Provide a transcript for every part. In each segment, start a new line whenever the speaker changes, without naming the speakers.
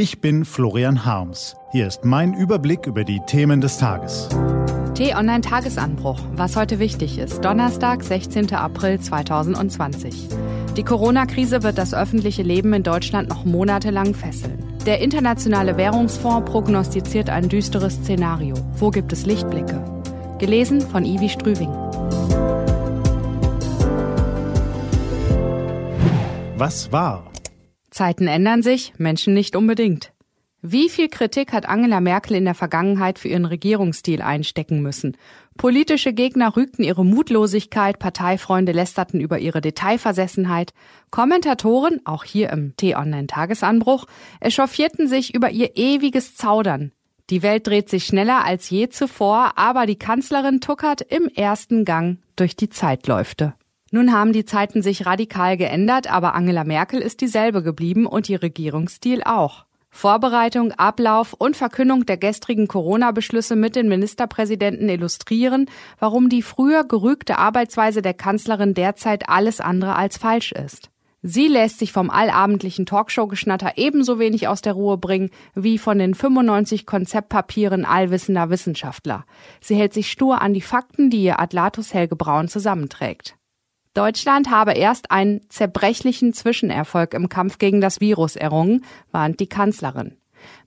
Ich bin Florian Harms. Hier ist mein Überblick über die Themen des Tages.
T-Online Tagesanbruch. Was heute wichtig ist. Donnerstag, 16. April 2020. Die Corona-Krise wird das öffentliche Leben in Deutschland noch monatelang fesseln. Der Internationale Währungsfonds prognostiziert ein düsteres Szenario. Wo gibt es Lichtblicke? Gelesen von Ivi Strüving.
Was war?
Zeiten ändern sich, Menschen nicht unbedingt. Wie viel Kritik hat Angela Merkel in der Vergangenheit für ihren Regierungsstil einstecken müssen? Politische Gegner rügten ihre Mutlosigkeit, Parteifreunde lästerten über ihre Detailversessenheit, Kommentatoren, auch hier im T-Online-Tagesanbruch, echauffierten sich über ihr ewiges Zaudern. Die Welt dreht sich schneller als je zuvor, aber die Kanzlerin tuckert im ersten Gang durch die Zeitläufte. Nun haben die Zeiten sich radikal geändert, aber Angela Merkel ist dieselbe geblieben und ihr Regierungsstil auch. Vorbereitung, Ablauf und Verkündung der gestrigen Corona-Beschlüsse mit den Ministerpräsidenten illustrieren, warum die früher gerügte Arbeitsweise der Kanzlerin derzeit alles andere als falsch ist. Sie lässt sich vom allabendlichen Talkshow-Geschnatter ebenso wenig aus der Ruhe bringen wie von den 95 Konzeptpapieren allwissender Wissenschaftler. Sie hält sich stur an die Fakten, die ihr Adlatus Helge Braun zusammenträgt. Deutschland habe erst einen zerbrechlichen Zwischenerfolg im Kampf gegen das Virus errungen, warnt die Kanzlerin.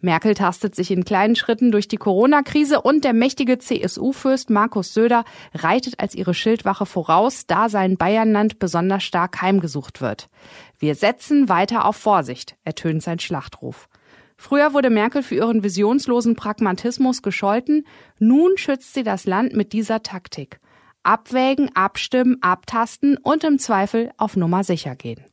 Merkel tastet sich in kleinen Schritten durch die Corona-Krise und der mächtige CSU-Fürst Markus Söder reitet als ihre Schildwache voraus, da sein Bayernland besonders stark heimgesucht wird. Wir setzen weiter auf Vorsicht, ertönt sein Schlachtruf. Früher wurde Merkel für ihren visionslosen Pragmatismus gescholten, nun schützt sie das Land mit dieser Taktik abwägen, abstimmen, abtasten und im Zweifel auf Nummer sicher gehen.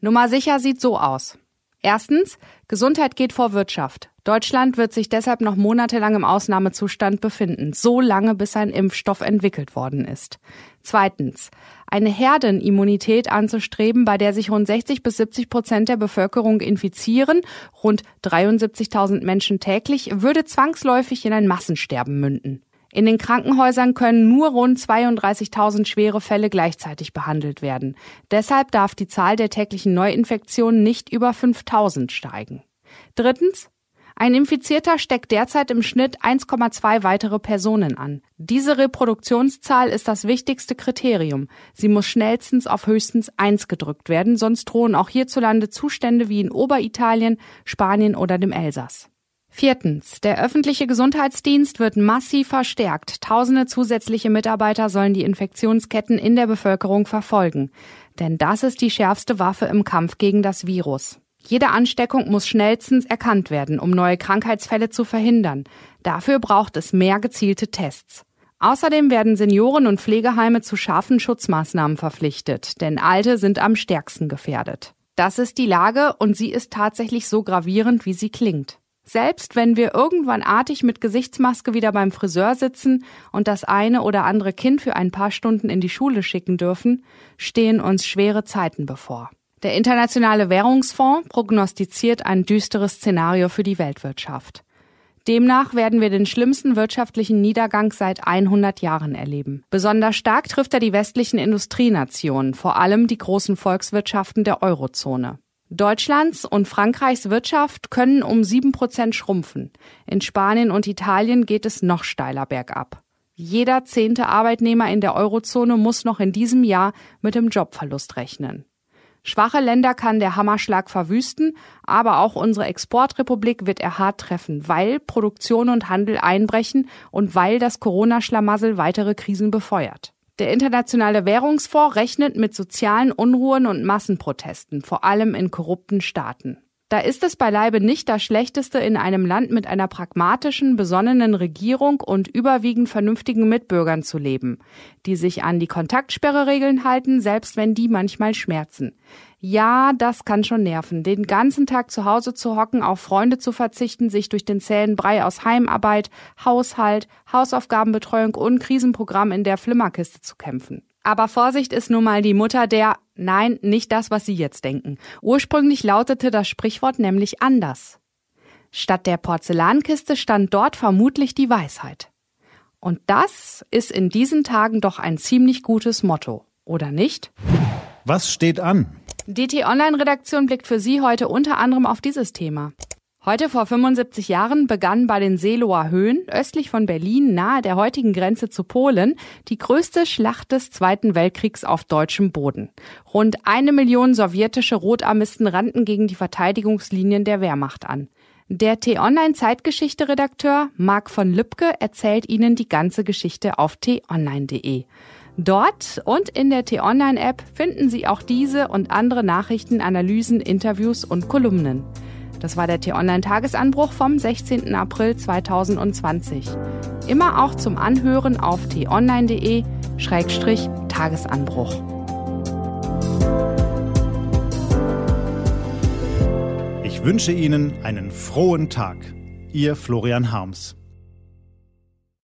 Nummer sicher sieht so aus. Erstens, Gesundheit geht vor Wirtschaft. Deutschland wird sich deshalb noch monatelang im Ausnahmezustand befinden, so lange bis ein Impfstoff entwickelt worden ist. Zweitens, eine Herdenimmunität anzustreben, bei der sich rund 60 bis 70 Prozent der Bevölkerung infizieren, rund 73.000 Menschen täglich, würde zwangsläufig in ein Massensterben münden. In den Krankenhäusern können nur rund 32.000 schwere Fälle gleichzeitig behandelt werden. Deshalb darf die Zahl der täglichen Neuinfektionen nicht über 5.000 steigen. Drittens. Ein Infizierter steckt derzeit im Schnitt 1,2 weitere Personen an. Diese Reproduktionszahl ist das wichtigste Kriterium. Sie muss schnellstens auf höchstens 1 gedrückt werden, sonst drohen auch hierzulande Zustände wie in Oberitalien, Spanien oder dem Elsass. Viertens. Der öffentliche Gesundheitsdienst wird massiv verstärkt. Tausende zusätzliche Mitarbeiter sollen die Infektionsketten in der Bevölkerung verfolgen. Denn das ist die schärfste Waffe im Kampf gegen das Virus. Jede Ansteckung muss schnellstens erkannt werden, um neue Krankheitsfälle zu verhindern. Dafür braucht es mehr gezielte Tests. Außerdem werden Senioren und Pflegeheime zu scharfen Schutzmaßnahmen verpflichtet, denn Alte sind am stärksten gefährdet. Das ist die Lage und sie ist tatsächlich so gravierend, wie sie klingt. Selbst wenn wir irgendwann artig mit Gesichtsmaske wieder beim Friseur sitzen und das eine oder andere Kind für ein paar Stunden in die Schule schicken dürfen, stehen uns schwere Zeiten bevor. Der Internationale Währungsfonds prognostiziert ein düsteres Szenario für die Weltwirtschaft. Demnach werden wir den schlimmsten wirtschaftlichen Niedergang seit 100 Jahren erleben. Besonders stark trifft er die westlichen Industrienationen, vor allem die großen Volkswirtschaften der Eurozone. Deutschlands und Frankreichs Wirtschaft können um sieben Prozent schrumpfen. In Spanien und Italien geht es noch steiler bergab. Jeder zehnte Arbeitnehmer in der Eurozone muss noch in diesem Jahr mit dem Jobverlust rechnen. Schwache Länder kann der Hammerschlag verwüsten, aber auch unsere Exportrepublik wird er hart treffen, weil Produktion und Handel einbrechen und weil das Corona-Schlamassel weitere Krisen befeuert. Der Internationale Währungsfonds rechnet mit sozialen Unruhen und Massenprotesten, vor allem in korrupten Staaten. Da ist es beileibe nicht das Schlechteste, in einem Land mit einer pragmatischen, besonnenen Regierung und überwiegend vernünftigen Mitbürgern zu leben, die sich an die Kontaktsperreregeln halten, selbst wenn die manchmal schmerzen. Ja, das kann schon nerven. Den ganzen Tag zu Hause zu hocken, auf Freunde zu verzichten, sich durch den zähen Brei aus Heimarbeit, Haushalt, Hausaufgabenbetreuung und Krisenprogramm in der Flimmerkiste zu kämpfen. Aber Vorsicht ist nun mal die Mutter der, nein, nicht das, was Sie jetzt denken. Ursprünglich lautete das Sprichwort nämlich anders. Statt der Porzellankiste stand dort vermutlich die Weisheit. Und das ist in diesen Tagen doch ein ziemlich gutes Motto, oder nicht?
Was steht an?
Die T-Online-Redaktion blickt für Sie heute unter anderem auf dieses Thema. Heute vor 75 Jahren begann bei den Seeloer Höhen östlich von Berlin nahe der heutigen Grenze zu Polen die größte Schlacht des Zweiten Weltkriegs auf deutschem Boden. Rund eine Million sowjetische Rotarmisten rannten gegen die Verteidigungslinien der Wehrmacht an. Der T-Online-Zeitgeschichte-Redakteur Marc von Lübcke erzählt Ihnen die ganze Geschichte auf t-online.de. Dort und in der T-Online-App finden Sie auch diese und andere Nachrichten, Analysen, Interviews und Kolumnen. Das war der T-Online-Tagesanbruch vom 16. April 2020. Immer auch zum Anhören auf t-online.de-tagesanbruch.
Ich wünsche Ihnen einen frohen Tag. Ihr Florian Harms.